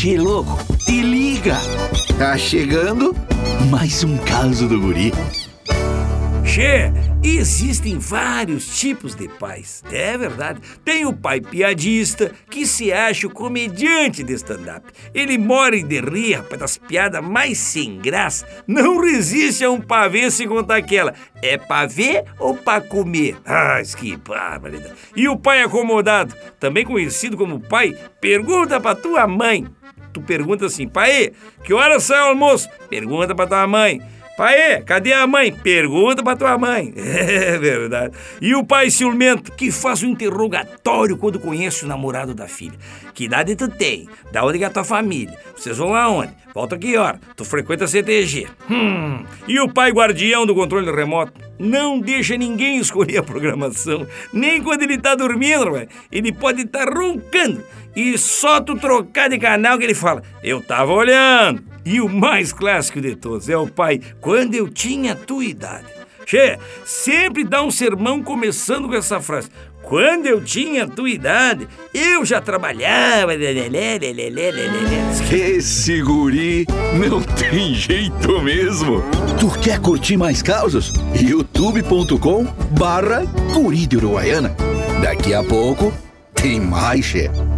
Che, louco, te liga! Tá chegando mais um caso do guri. Che, existem vários tipos de pais. É verdade. Tem o pai piadista, que se acha o comediante de stand-up. Ele mora de rir, rapaz, das piadas mais sem graça. Não resiste a um pavê sem contar aquela. É pavê ou pra comer? Ah, que barbaridade. E o pai acomodado, também conhecido como pai, pergunta pra tua mãe. Tu pergunta assim, pai, que hora sai o almoço? Pergunta pra tua mãe. Pai, cadê a mãe? Pergunta pra tua mãe. É verdade. E o pai ciumento que faz um interrogatório quando conhece o namorado da filha. Que idade tu tem? Da onde é a tua família? Vocês vão aonde? Volta aqui, hora? Tu frequenta a CTG. Hum. E o pai guardião do controle remoto? Não deixa ninguém escolher a programação. Nem quando ele tá dormindo. Ele pode estar tá roncando. E só tu trocar de canal que ele fala: Eu tava olhando. E o mais clássico de todos é o pai, quando eu tinha tua idade. Che, sempre dá um sermão começando com essa frase. Quando eu tinha tua idade, eu já trabalhava. Esse guri não tem jeito mesmo. Tu quer curtir mais causas? youtube.com barra guri de Uruguaiana. Daqui a pouco tem mais, chefe.